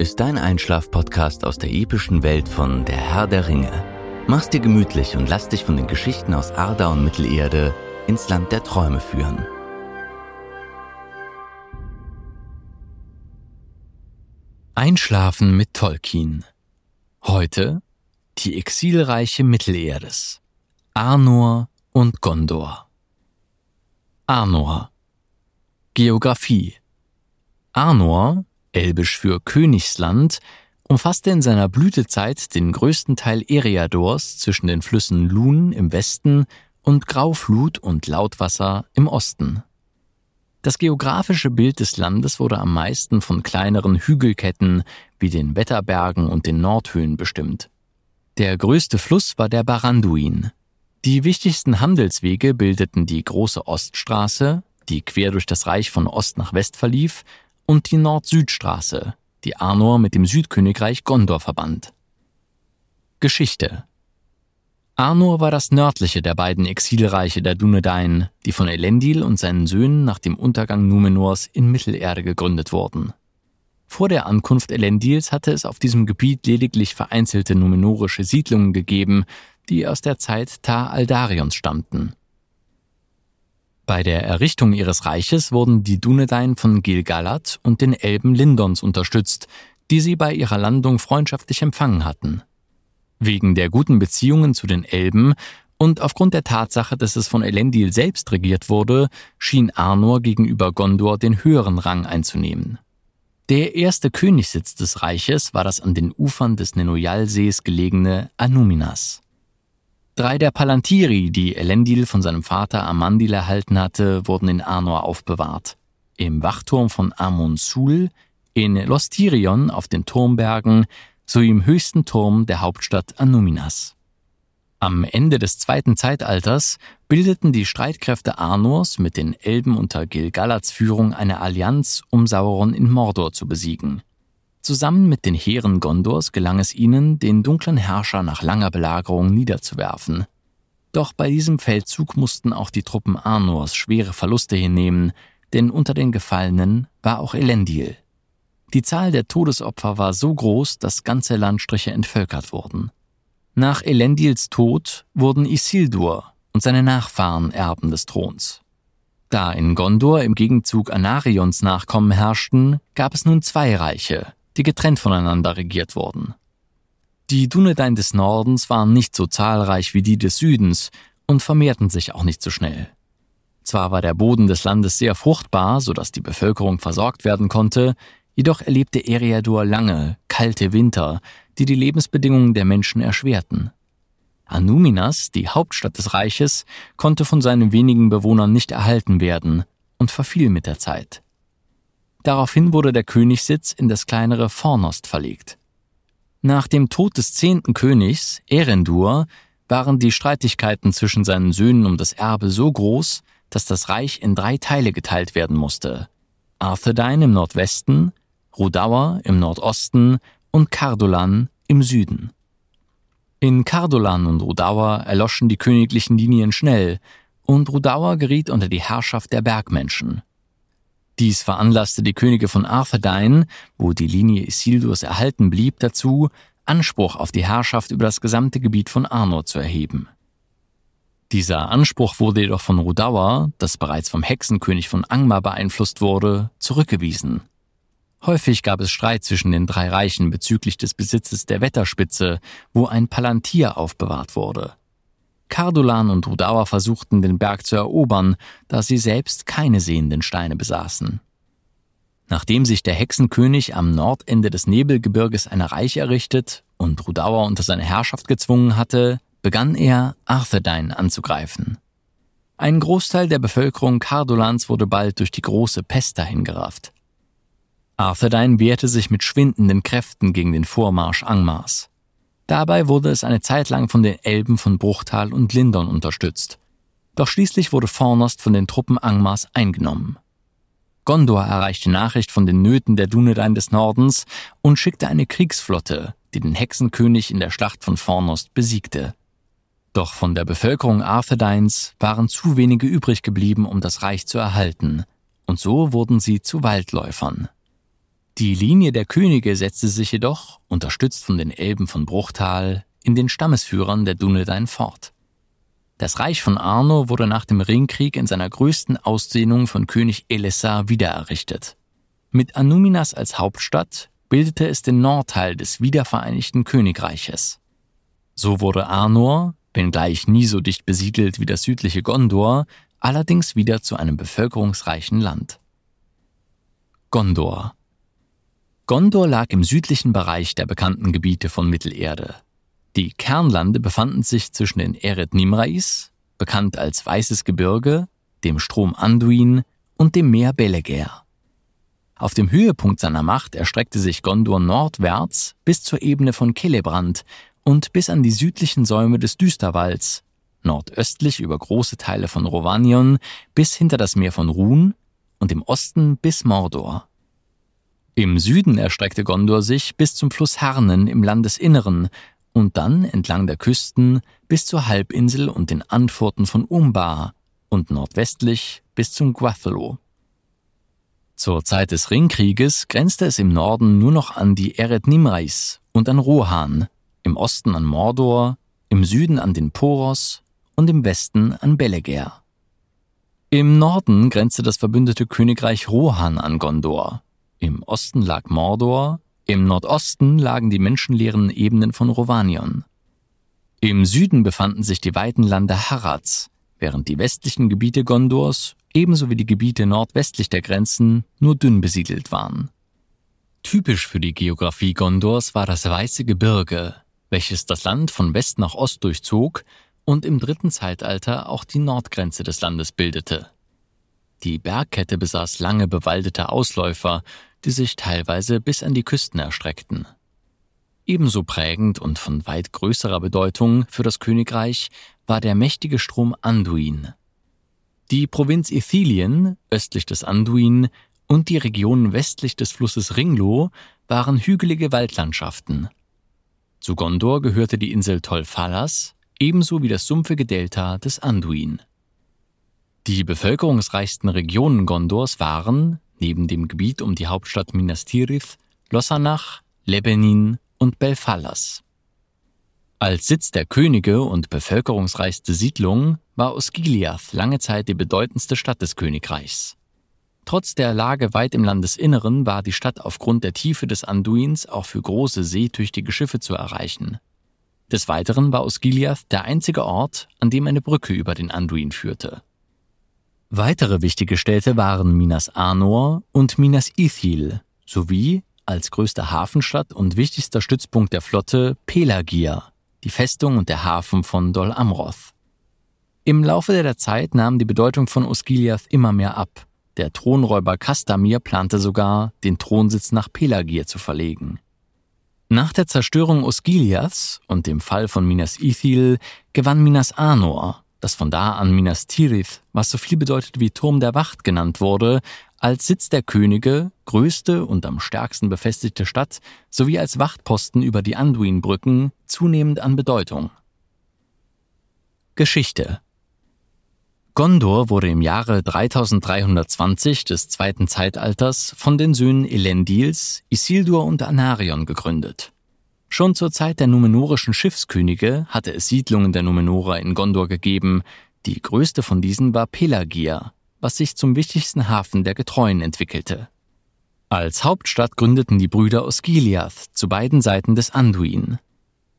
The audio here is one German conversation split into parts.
ist dein Einschlaf-Podcast aus der epischen Welt von Der Herr der Ringe. Mach's dir gemütlich und lass dich von den Geschichten aus Arda und Mittelerde ins Land der Träume führen. Einschlafen mit Tolkien. Heute die exilreiche Mittelerdes. Arnor und Gondor. Arnor. Geographie. Arnor elbisch für Königsland, umfasste in seiner Blütezeit den größten Teil Eriadors zwischen den Flüssen Lun im Westen und Grauflut und Lautwasser im Osten. Das geografische Bild des Landes wurde am meisten von kleineren Hügelketten wie den Wetterbergen und den Nordhöhen bestimmt. Der größte Fluss war der Baranduin. Die wichtigsten Handelswege bildeten die große Oststraße, die quer durch das Reich von Ost nach West verlief, und die Nord-Süd-Straße, die Arnor mit dem Südkönigreich Gondor verband. Geschichte Arnor war das nördliche der beiden Exilreiche der Dunedain, die von Elendil und seinen Söhnen nach dem Untergang Numenors in Mittelerde gegründet wurden. Vor der Ankunft Elendils hatte es auf diesem Gebiet lediglich vereinzelte numenorische Siedlungen gegeben, die aus der Zeit Tar Aldarions stammten. Bei der Errichtung ihres Reiches wurden die Dunedain von Gilgalad und den Elben Lindons unterstützt, die sie bei ihrer Landung freundschaftlich empfangen hatten. Wegen der guten Beziehungen zu den Elben und aufgrund der Tatsache, dass es von Elendil selbst regiert wurde, schien Arnor gegenüber Gondor den höheren Rang einzunehmen. Der erste Königssitz des Reiches war das an den Ufern des Nenoyal-Sees gelegene Anuminas. Drei der Palantiri, die Elendil von seinem Vater Amandil erhalten hatte, wurden in Arnor aufbewahrt. Im Wachturm von Amon-Sul, in Lostirion auf den Turmbergen sowie im höchsten Turm der Hauptstadt Anuminas. Am Ende des zweiten Zeitalters bildeten die Streitkräfte Arnors mit den Elben unter Gilgalads Führung eine Allianz, um Sauron in Mordor zu besiegen. Zusammen mit den Heeren Gondors gelang es ihnen, den dunklen Herrscher nach langer Belagerung niederzuwerfen. Doch bei diesem Feldzug mussten auch die Truppen Arnors schwere Verluste hinnehmen, denn unter den Gefallenen war auch Elendil. Die Zahl der Todesopfer war so groß, dass ganze Landstriche entvölkert wurden. Nach Elendils Tod wurden Isildur und seine Nachfahren Erben des Throns. Da in Gondor im Gegenzug Anarions Nachkommen herrschten, gab es nun zwei Reiche, die getrennt voneinander regiert wurden. Die Dunedain des Nordens waren nicht so zahlreich wie die des Südens und vermehrten sich auch nicht so schnell. Zwar war der Boden des Landes sehr fruchtbar, so dass die Bevölkerung versorgt werden konnte, jedoch erlebte Eriadur lange, kalte Winter, die die Lebensbedingungen der Menschen erschwerten. Anuminas, die Hauptstadt des Reiches, konnte von seinen wenigen Bewohnern nicht erhalten werden und verfiel mit der Zeit. Daraufhin wurde der Königssitz in das kleinere Fornost verlegt. Nach dem Tod des zehnten Königs, Erendur, waren die Streitigkeiten zwischen seinen Söhnen um das Erbe so groß, dass das Reich in drei Teile geteilt werden musste. Arthedain im Nordwesten, Rudaur im Nordosten und Cardolan im Süden. In Cardolan und Rudaur erloschen die königlichen Linien schnell, und Rudaur geriet unter die Herrschaft der Bergmenschen. Dies veranlasste die Könige von Arthedain, wo die Linie Isildurs erhalten blieb, dazu, Anspruch auf die Herrschaft über das gesamte Gebiet von Arnor zu erheben. Dieser Anspruch wurde jedoch von Rudaur, das bereits vom Hexenkönig von Angmar beeinflusst wurde, zurückgewiesen. Häufig gab es Streit zwischen den drei Reichen bezüglich des Besitzes der Wetterspitze, wo ein Palantir aufbewahrt wurde. Cardolan und Rudawa versuchten, den Berg zu erobern, da sie selbst keine sehenden Steine besaßen. Nachdem sich der Hexenkönig am Nordende des Nebelgebirges ein Reich errichtet und Rudawa unter seine Herrschaft gezwungen hatte, begann er, Arthedain anzugreifen. Ein Großteil der Bevölkerung Cardolans wurde bald durch die große Pest dahingerafft. Arthedain wehrte sich mit schwindenden Kräften gegen den Vormarsch Angmars. Dabei wurde es eine Zeit lang von den Elben von Bruchtal und Lindon unterstützt. Doch schließlich wurde Fornost von den Truppen Angmars eingenommen. Gondor erreichte Nachricht von den Nöten der Dunedain des Nordens und schickte eine Kriegsflotte, die den Hexenkönig in der Schlacht von Fornost besiegte. Doch von der Bevölkerung Arthedains waren zu wenige übrig geblieben, um das Reich zu erhalten, und so wurden sie zu Waldläufern. Die Linie der Könige setzte sich jedoch, unterstützt von den Elben von Bruchtal, in den Stammesführern der Dunedain fort. Das Reich von Arno wurde nach dem Ringkrieg in seiner größten Ausdehnung von König Elessar wiedererrichtet. Mit Anuminas als Hauptstadt bildete es den Nordteil des wiedervereinigten Königreiches. So wurde Arnor, wenngleich nie so dicht besiedelt wie das südliche Gondor, allerdings wieder zu einem bevölkerungsreichen Land. Gondor Gondor lag im südlichen Bereich der bekannten Gebiete von Mittelerde. Die Kernlande befanden sich zwischen den Eret Nimrais, bekannt als Weißes Gebirge, dem Strom Anduin und dem Meer Beleger. Auf dem Höhepunkt seiner Macht erstreckte sich Gondor nordwärts bis zur Ebene von Celebrand und bis an die südlichen Säume des Düsterwalds, nordöstlich über große Teile von Rovanion bis hinter das Meer von Run und im Osten bis Mordor. Im Süden erstreckte Gondor sich bis zum Fluss Harnen im Landesinneren und dann entlang der Küsten bis zur Halbinsel und den Antworten von Umbar und nordwestlich bis zum Guathalo. Zur Zeit des Ringkrieges grenzte es im Norden nur noch an die Eret Nimrais und an Rohan, im Osten an Mordor, im Süden an den Poros und im Westen an Beleger. Im Norden grenzte das verbündete Königreich Rohan an Gondor, im Osten lag Mordor, im Nordosten lagen die menschenleeren Ebenen von Rovanion. Im Süden befanden sich die weiten Lande Harads, während die westlichen Gebiete Gondors ebenso wie die Gebiete nordwestlich der Grenzen nur dünn besiedelt waren. Typisch für die Geographie Gondors war das Weiße Gebirge, welches das Land von West nach Ost durchzog und im dritten Zeitalter auch die Nordgrenze des Landes bildete. Die Bergkette besaß lange bewaldete Ausläufer, die sich teilweise bis an die Küsten erstreckten. Ebenso prägend und von weit größerer Bedeutung für das Königreich war der mächtige Strom Anduin, die Provinz Ithilien, östlich des Anduin, und die Region westlich des Flusses Ringlo waren hügelige Waldlandschaften. Zu Gondor gehörte die Insel Tolfalas, ebenso wie das sumpfige Delta des Anduin. Die bevölkerungsreichsten Regionen Gondors waren, neben dem Gebiet um die Hauptstadt Minas Tirith, Losanach, Lebenin und Belfalas. Als Sitz der Könige und bevölkerungsreichste Siedlung war Osgiliath lange Zeit die bedeutendste Stadt des Königreichs. Trotz der Lage weit im Landesinneren war die Stadt aufgrund der Tiefe des Anduins auch für große seetüchtige Schiffe zu erreichen. Des Weiteren war Osgiliath der einzige Ort, an dem eine Brücke über den Anduin führte. Weitere wichtige Städte waren Minas Anor und Minas Ithil sowie, als größte Hafenstadt und wichtigster Stützpunkt der Flotte, Pelagia, die Festung und der Hafen von Dol Amroth. Im Laufe der Zeit nahm die Bedeutung von Osgiliath immer mehr ab. Der Thronräuber Kastamir plante sogar, den Thronsitz nach Pelagir zu verlegen. Nach der Zerstörung Osgiliaths und dem Fall von Minas Ithil gewann Minas Anor, das von da an Minas Tirith, was so viel bedeutet wie Turm der Wacht genannt wurde, als Sitz der Könige, größte und am stärksten befestigte Stadt sowie als Wachtposten über die Anduinbrücken zunehmend an Bedeutung. Geschichte Gondor wurde im Jahre 3320 des zweiten Zeitalters von den Söhnen Elendils, Isildur und Anarion gegründet. Schon zur Zeit der numenorischen Schiffskönige hatte es Siedlungen der Numenorer in Gondor gegeben, die größte von diesen war Pelagia, was sich zum wichtigsten Hafen der Getreuen entwickelte. Als Hauptstadt gründeten die Brüder Osgiliath zu beiden Seiten des Anduin.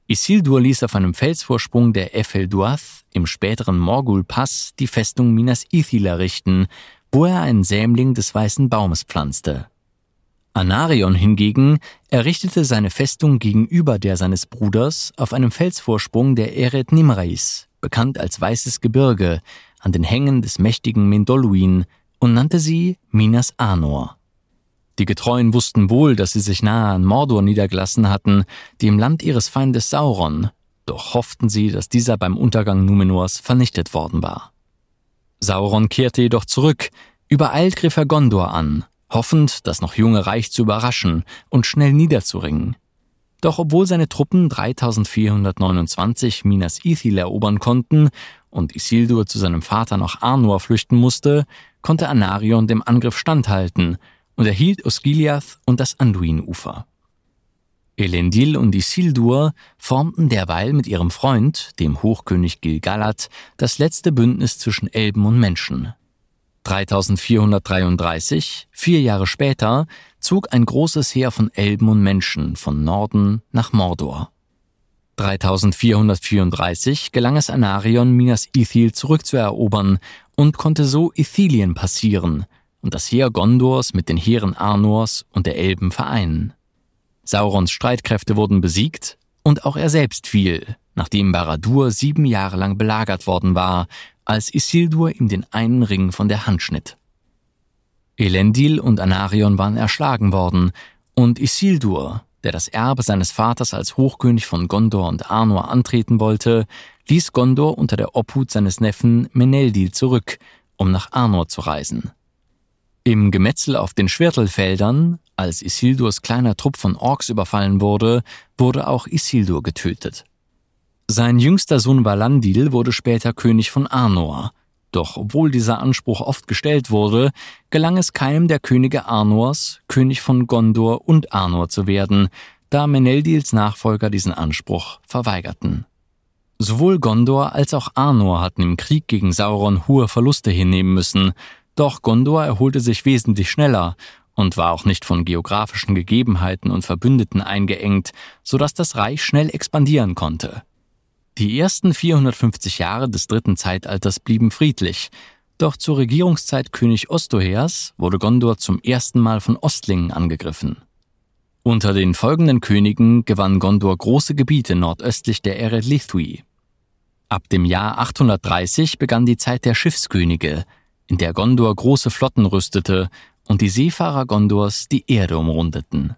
Isildur ließ auf einem Felsvorsprung der Efelduath im späteren Morgul-Pass die Festung Minas Ithil errichten, wo er einen Sämling des weißen Baumes pflanzte. Anarion hingegen errichtete seine Festung gegenüber der seines Bruders auf einem Felsvorsprung der Eret Nimrais, bekannt als Weißes Gebirge, an den Hängen des mächtigen Mendoluin und nannte sie Minas Anor. Die Getreuen wussten wohl, dass sie sich nahe an Mordor niedergelassen hatten, dem Land ihres Feindes Sauron, doch hofften sie, dass dieser beim Untergang Numenors vernichtet worden war. Sauron kehrte jedoch zurück, übereilt griff er Gondor an, hoffend, das noch junge Reich zu überraschen und schnell niederzuringen. Doch obwohl seine Truppen 3429 Minas Ithil erobern konnten und Isildur zu seinem Vater nach Arnor flüchten musste, konnte Anarion dem Angriff standhalten und erhielt Osgiliath und das Anduin-Ufer. Elendil und Isildur formten derweil mit ihrem Freund, dem Hochkönig Gilgalad, das letzte Bündnis zwischen Elben und Menschen. 3433, vier Jahre später, zog ein großes Heer von Elben und Menschen von Norden nach Mordor. 3434 gelang es Anarion, Minas Ithil zurückzuerobern und konnte so Ithilien passieren und das Heer Gondors mit den Heeren Arnors und der Elben vereinen. Saurons Streitkräfte wurden besiegt und auch er selbst fiel, nachdem Baradur sieben Jahre lang belagert worden war, als Isildur ihm den einen Ring von der Hand schnitt. Elendil und Anarion waren erschlagen worden, und Isildur, der das Erbe seines Vaters als Hochkönig von Gondor und Arnor antreten wollte, ließ Gondor unter der Obhut seines Neffen Meneldil zurück, um nach Arnor zu reisen. Im Gemetzel auf den Schwertelfeldern, als Isildurs kleiner Trupp von Orks überfallen wurde, wurde auch Isildur getötet. Sein jüngster Sohn Valandil wurde später König von Arnor, doch obwohl dieser Anspruch oft gestellt wurde, gelang es keinem der Könige Arnors, König von Gondor und Arnor zu werden, da Meneldils Nachfolger diesen Anspruch verweigerten. Sowohl Gondor als auch Arnor hatten im Krieg gegen Sauron hohe Verluste hinnehmen müssen, doch Gondor erholte sich wesentlich schneller und war auch nicht von geografischen Gegebenheiten und Verbündeten eingeengt, so dass das Reich schnell expandieren konnte. Die ersten 450 Jahre des dritten Zeitalters blieben friedlich, doch zur Regierungszeit König Ostohers wurde Gondor zum ersten Mal von Ostlingen angegriffen. Unter den folgenden Königen gewann Gondor große Gebiete nordöstlich der Ered Lithui. Ab dem Jahr 830 begann die Zeit der Schiffskönige, in der Gondor große Flotten rüstete und die Seefahrer Gondors die Erde umrundeten.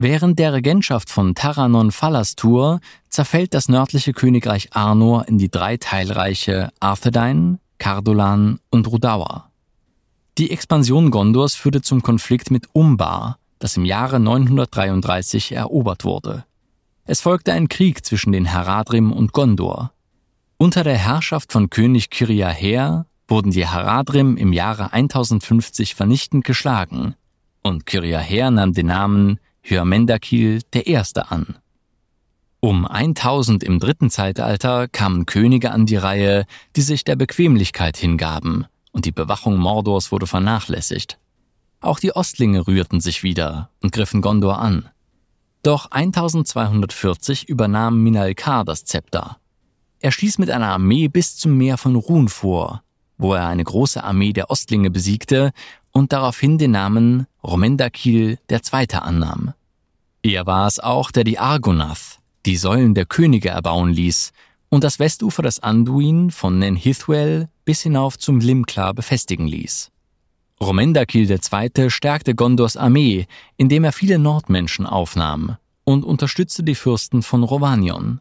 Während der Regentschaft von Taranon Falastur zerfällt das nördliche Königreich Arnor in die drei Teilreiche Arthedain, Cardolan und Rudawa. Die Expansion Gondors führte zum Konflikt mit Umbar, das im Jahre 933 erobert wurde. Es folgte ein Krieg zwischen den Haradrim und Gondor. Unter der Herrschaft von König Kiriaher wurden die Haradrim im Jahre 1050 vernichtend geschlagen und Kiriaher nahm den Namen Hyamendakil I. an. Um 1000 im dritten Zeitalter kamen Könige an die Reihe, die sich der Bequemlichkeit hingaben, und die Bewachung Mordors wurde vernachlässigt. Auch die Ostlinge rührten sich wieder und griffen Gondor an. Doch 1240 übernahm Minalkar das Zepter. Er stieß mit einer Armee bis zum Meer von Run vor wo er eine große Armee der Ostlinge besiegte und daraufhin den Namen Romendakil II. annahm. Er war es auch, der die Argonath, die Säulen der Könige erbauen ließ und das Westufer des Anduin von Nenhithwel bis hinauf zum Limkla befestigen ließ. Romendakil II. stärkte Gondors Armee, indem er viele Nordmenschen aufnahm und unterstützte die Fürsten von Rovanion.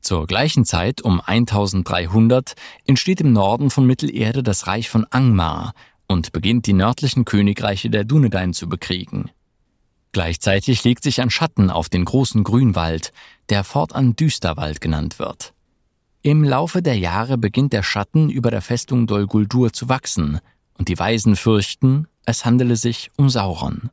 Zur gleichen Zeit, um 1300, entsteht im Norden von Mittelerde das Reich von Angmar und beginnt die nördlichen Königreiche der Dunedain zu bekriegen. Gleichzeitig legt sich ein Schatten auf den großen Grünwald, der fortan Düsterwald genannt wird. Im Laufe der Jahre beginnt der Schatten über der Festung Dol Guldur zu wachsen, und die Weisen fürchten, es handele sich um Sauron.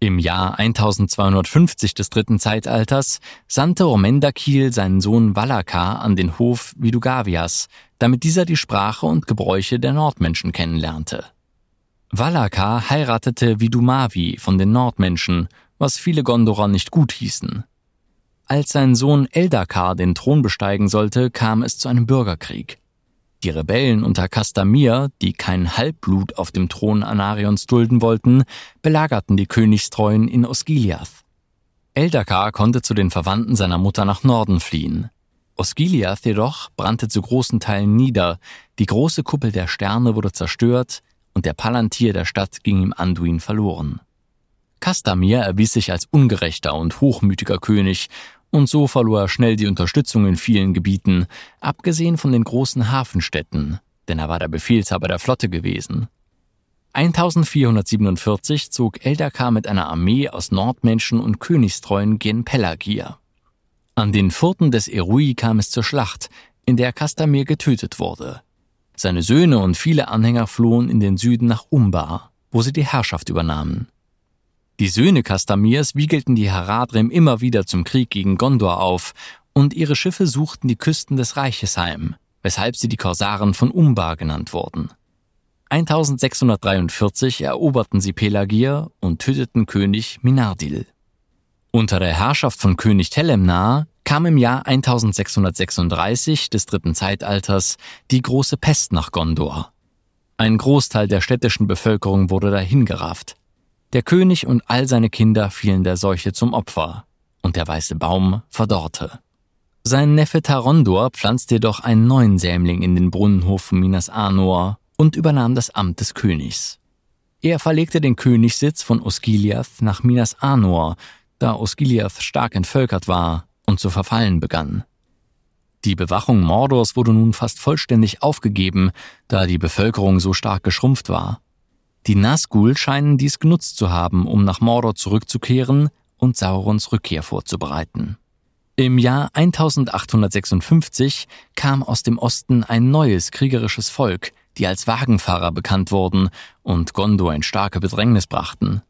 Im Jahr 1250 des dritten Zeitalters sandte Romendakil seinen Sohn Valakar an den Hof Vidugavias, damit dieser die Sprache und Gebräuche der Nordmenschen kennenlernte. Valakar heiratete Vidumavi von den Nordmenschen, was viele Gondorer nicht gut hießen. Als sein Sohn Eldakar den Thron besteigen sollte, kam es zu einem Bürgerkrieg. Die Rebellen unter Kastamir, die kein Halbblut auf dem Thron Anarions dulden wollten, belagerten die Königstreuen in Osgiliath. Eldakar konnte zu den Verwandten seiner Mutter nach Norden fliehen. Osgiliath jedoch brannte zu großen Teilen nieder, die große Kuppel der Sterne wurde zerstört und der Palantir der Stadt ging ihm Anduin verloren. Kastamir erwies sich als ungerechter und hochmütiger König, und so verlor er schnell die Unterstützung in vielen Gebieten, abgesehen von den großen Hafenstädten, denn er war der Befehlshaber der Flotte gewesen. 1447 zog Eldakar mit einer Armee aus Nordmenschen und Königstreuen gen Pelagir. An den Furten des Erui kam es zur Schlacht, in der Kastamir getötet wurde. Seine Söhne und viele Anhänger flohen in den Süden nach Umbar, wo sie die Herrschaft übernahmen. Die Söhne Kastamirs wiegelten die Haradrim immer wieder zum Krieg gegen Gondor auf, und ihre Schiffe suchten die Küsten des Reiches heim, weshalb sie die Korsaren von Umbar genannt wurden. 1643 eroberten sie Pelagir und töteten König Minardil. Unter der Herrschaft von König Telemnar kam im Jahr 1636 des dritten Zeitalters die große Pest nach Gondor. Ein Großteil der städtischen Bevölkerung wurde dahingerafft. Der König und all seine Kinder fielen der Seuche zum Opfer, und der weiße Baum verdorrte. Sein Neffe Tarondor pflanzte jedoch einen neuen Sämling in den Brunnenhof von Minas Anor und übernahm das Amt des Königs. Er verlegte den Königssitz von Osgiliath nach Minas Anor, da Osgiliath stark entvölkert war und zu verfallen begann. Die Bewachung Mordors wurde nun fast vollständig aufgegeben, da die Bevölkerung so stark geschrumpft war. Die Nazgul scheinen dies genutzt zu haben, um nach Mordor zurückzukehren und Saurons Rückkehr vorzubereiten. Im Jahr 1856 kam aus dem Osten ein neues kriegerisches Volk, die als Wagenfahrer bekannt wurden und Gondor in starke Bedrängnis brachten.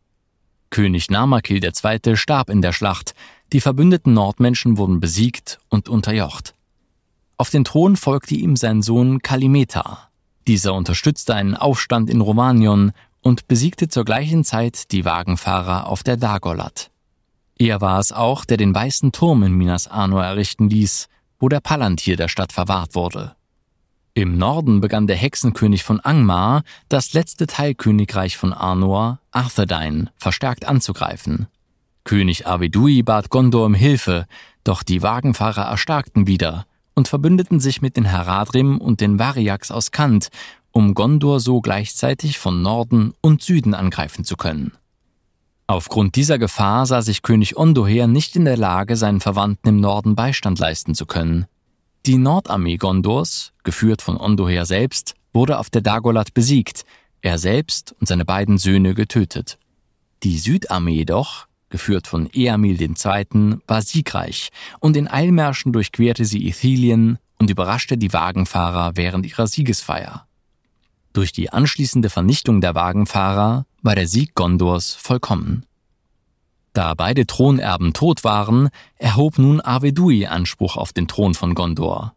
König Namakil II. starb in der Schlacht, die verbündeten Nordmenschen wurden besiegt und unterjocht. Auf den Thron folgte ihm sein Sohn Kalimeta. Dieser unterstützte einen Aufstand in Romanion und besiegte zur gleichen Zeit die Wagenfahrer auf der Dagolat. Er war es auch, der den weißen Turm in Minas Anor errichten ließ, wo der Palantir der Stadt verwahrt wurde. Im Norden begann der Hexenkönig von Angmar, das letzte Teilkönigreich von Arnor, Arthedain, verstärkt anzugreifen. König Avedui bat Gondor um Hilfe, doch die Wagenfahrer erstarkten wieder und verbündeten sich mit den Heradrim und den Variaks aus Kant, um Gondor so gleichzeitig von Norden und Süden angreifen zu können. Aufgrund dieser Gefahr sah sich König Ondoher nicht in der Lage, seinen Verwandten im Norden Beistand leisten zu können. Die Nordarmee Gondors, geführt von Ondoher selbst, wurde auf der Dagolat besiegt, er selbst und seine beiden Söhne getötet. Die Südarmee jedoch, geführt von Eamil II., war siegreich und in Eilmärschen durchquerte sie Ithilien und überraschte die Wagenfahrer während ihrer Siegesfeier. Durch die anschließende Vernichtung der Wagenfahrer war der Sieg Gondors vollkommen. Da beide Thronerben tot waren, erhob nun Arvedui Anspruch auf den Thron von Gondor.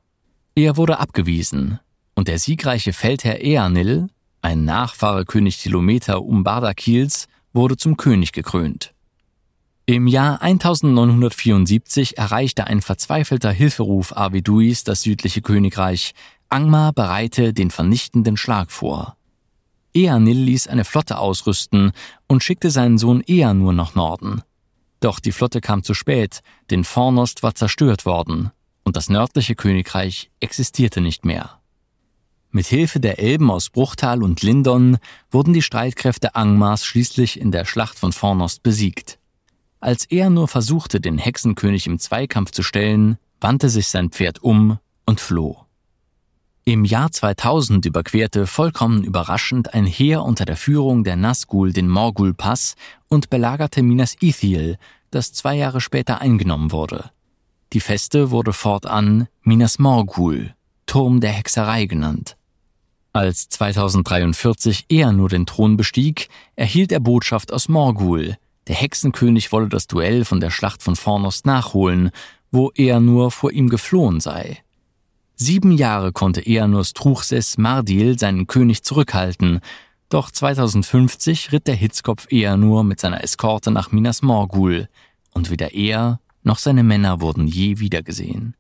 Er wurde abgewiesen, und der siegreiche Feldherr Eanil, ein Nachfahre König Tilometer Umbardakils, wurde zum König gekrönt. Im Jahr 1974 erreichte ein verzweifelter Hilferuf Arveduis das südliche Königreich. Angmar bereite den vernichtenden Schlag vor. Eanil ließ eine Flotte ausrüsten und schickte seinen Sohn Eanur nach Norden. Doch die Flotte kam zu spät, denn Fornost war zerstört worden und das nördliche Königreich existierte nicht mehr. Mit Hilfe der Elben aus Bruchtal und Lindon wurden die Streitkräfte Angmars schließlich in der Schlacht von Fornost besiegt. Als er nur versuchte, den Hexenkönig im Zweikampf zu stellen, wandte sich sein Pferd um und floh. Im Jahr 2000 überquerte vollkommen überraschend ein Heer unter der Führung der Nazgul den Morgul-Pass und belagerte Minas Ithil, das zwei Jahre später eingenommen wurde. Die Feste wurde fortan Minas Morgul, Turm der Hexerei genannt. Als 2043 er nur den Thron bestieg, erhielt er Botschaft aus Morgul. Der Hexenkönig wolle das Duell von der Schlacht von Fornost nachholen, wo er nur vor ihm geflohen sei. Sieben Jahre konnte Eanus Truchses Mardil seinen König zurückhalten, doch 2050 ritt der Hitzkopf Eanur mit seiner Eskorte nach Minas Morgul, und weder er noch seine Männer wurden je wiedergesehen.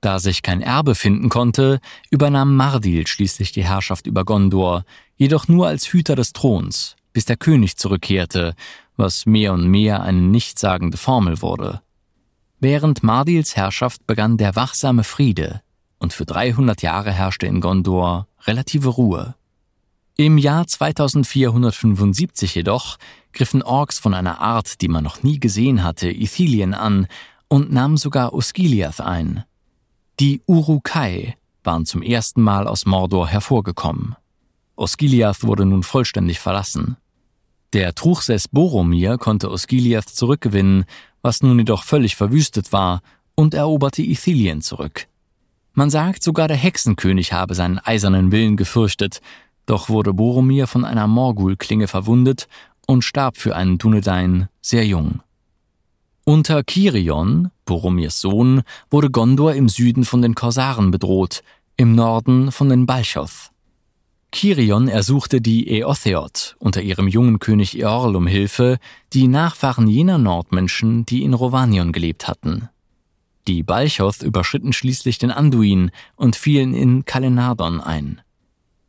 Da sich kein Erbe finden konnte, übernahm Mardil schließlich die Herrschaft über Gondor, jedoch nur als Hüter des Throns, bis der König zurückkehrte, was mehr und mehr eine nichtssagende Formel wurde. Während Mardils Herrschaft begann der wachsame Friede, und für 300 Jahre herrschte in Gondor relative Ruhe. Im Jahr 2475 jedoch griffen Orks von einer Art, die man noch nie gesehen hatte, Ithilien an und nahmen sogar Osgiliath ein. Die Urukai waren zum ersten Mal aus Mordor hervorgekommen. Osgiliath wurde nun vollständig verlassen. Der Truchsess Boromir konnte Osgiliath zurückgewinnen, was nun jedoch völlig verwüstet war, und eroberte Ithilien zurück. Man sagt, sogar der Hexenkönig habe seinen eisernen Willen gefürchtet, doch wurde Boromir von einer Morgul-Klinge verwundet und starb für einen Dunedain sehr jung. Unter Kirion, Boromirs Sohn, wurde Gondor im Süden von den Korsaren bedroht, im Norden von den Balchoth. Kirion ersuchte die Eotheot unter ihrem jungen König Eorl um Hilfe, die Nachfahren jener Nordmenschen, die in Rovanion gelebt hatten. Die Balchoth überschritten schließlich den Anduin und fielen in Kalenardon ein.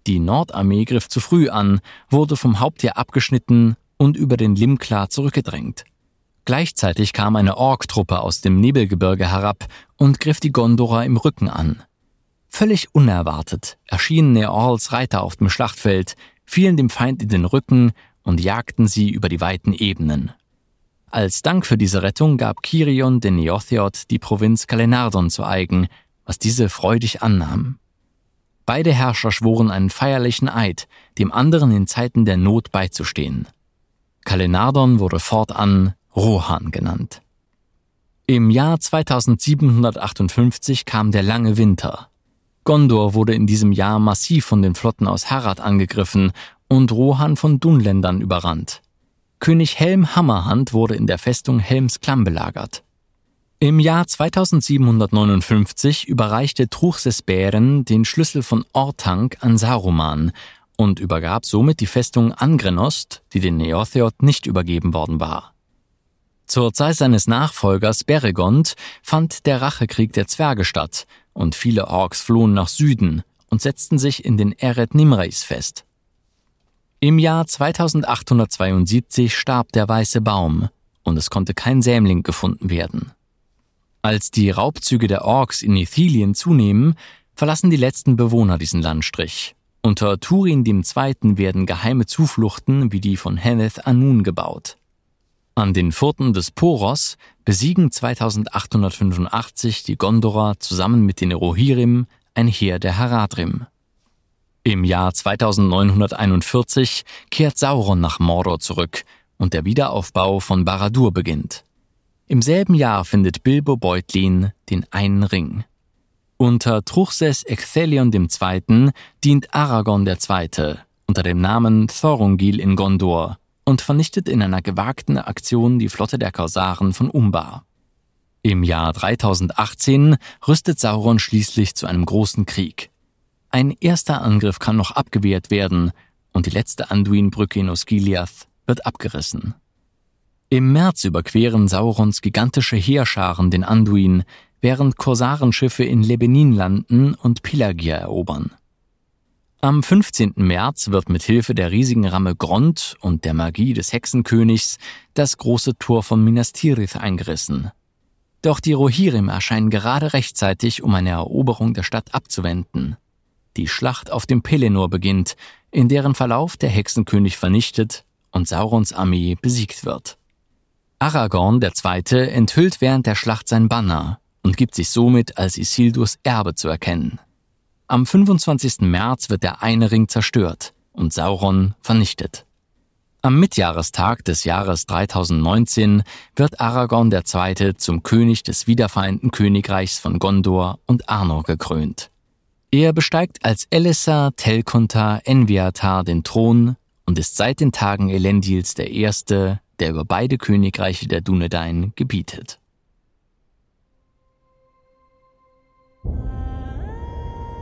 Die Nordarmee griff zu früh an, wurde vom Hauptheer abgeschnitten und über den Limklar zurückgedrängt. Gleichzeitig kam eine Ork-Truppe aus dem Nebelgebirge herab und griff die Gondorer im Rücken an. Völlig unerwartet erschienen Neorls Reiter auf dem Schlachtfeld, fielen dem Feind in den Rücken und jagten sie über die weiten Ebenen. Als Dank für diese Rettung gab Kirion den Neotheot die Provinz Kalenardon zu eigen, was diese freudig annahm. Beide Herrscher schworen einen feierlichen Eid, dem anderen in Zeiten der Not beizustehen. Kalenardon wurde fortan Rohan genannt. Im Jahr 2758 kam der lange Winter. Gondor wurde in diesem Jahr massiv von den Flotten aus Harad angegriffen und Rohan von Dunländern überrannt. König Helm Hammerhand wurde in der Festung Helmsklamm belagert. Im Jahr 2759 überreichte Truchses Bären den Schlüssel von Ortank an Saruman und übergab somit die Festung Angrenost, die den Neotheot nicht übergeben worden war. Zur Zeit seines Nachfolgers Beregond fand der Rachekrieg der Zwerge statt und viele Orks flohen nach Süden und setzten sich in den Eret Nimreis fest. Im Jahr 2872 starb der weiße Baum und es konnte kein Sämling gefunden werden. Als die Raubzüge der Orks in Ithilien zunehmen, verlassen die letzten Bewohner diesen Landstrich. Unter Turin II. werden geheime Zufluchten wie die von Henneth Anun gebaut. An den Furten des Poros besiegen 2885 die Gondorer zusammen mit den Rohirrim ein Heer der Haradrim. Im Jahr 2941 kehrt Sauron nach Mordor zurück und der Wiederaufbau von Baradur beginnt. Im selben Jahr findet Bilbo Beutlin den einen Ring. Unter Truchsess Ecthelion II. dient Aragorn II. unter dem Namen Thorungil in Gondor und vernichtet in einer gewagten Aktion die Flotte der Korsaren von Umbar. Im Jahr 3018 rüstet Sauron schließlich zu einem großen Krieg. Ein erster Angriff kann noch abgewehrt werden und die letzte Anduin-Brücke in Osgiliath wird abgerissen. Im März überqueren Saurons gigantische Heerscharen den Anduin, während Korsarenschiffe in Lebenin landen und Pelagia erobern. Am 15. März wird mit Hilfe der riesigen Ramme Grond und der Magie des Hexenkönigs das große Tor von Minas Tirith eingerissen. Doch die Rohirrim erscheinen gerade rechtzeitig, um eine Eroberung der Stadt abzuwenden. Die Schlacht auf dem Pelennor beginnt, in deren Verlauf der Hexenkönig vernichtet und Saurons Armee besiegt wird. Aragorn II. enthüllt während der Schlacht sein Banner und gibt sich somit als Isildurs Erbe zu erkennen. Am 25. März wird der eine Ring zerstört und Sauron vernichtet. Am Mitjahrestag des Jahres 3019 wird Aragorn II. zum König des wiedervereinten Königreichs von Gondor und Arnor gekrönt. Er besteigt als Elessar Telkontar Enviatar den Thron und ist seit den Tagen Elendils der Erste, der über beide Königreiche der Dunedain gebietet.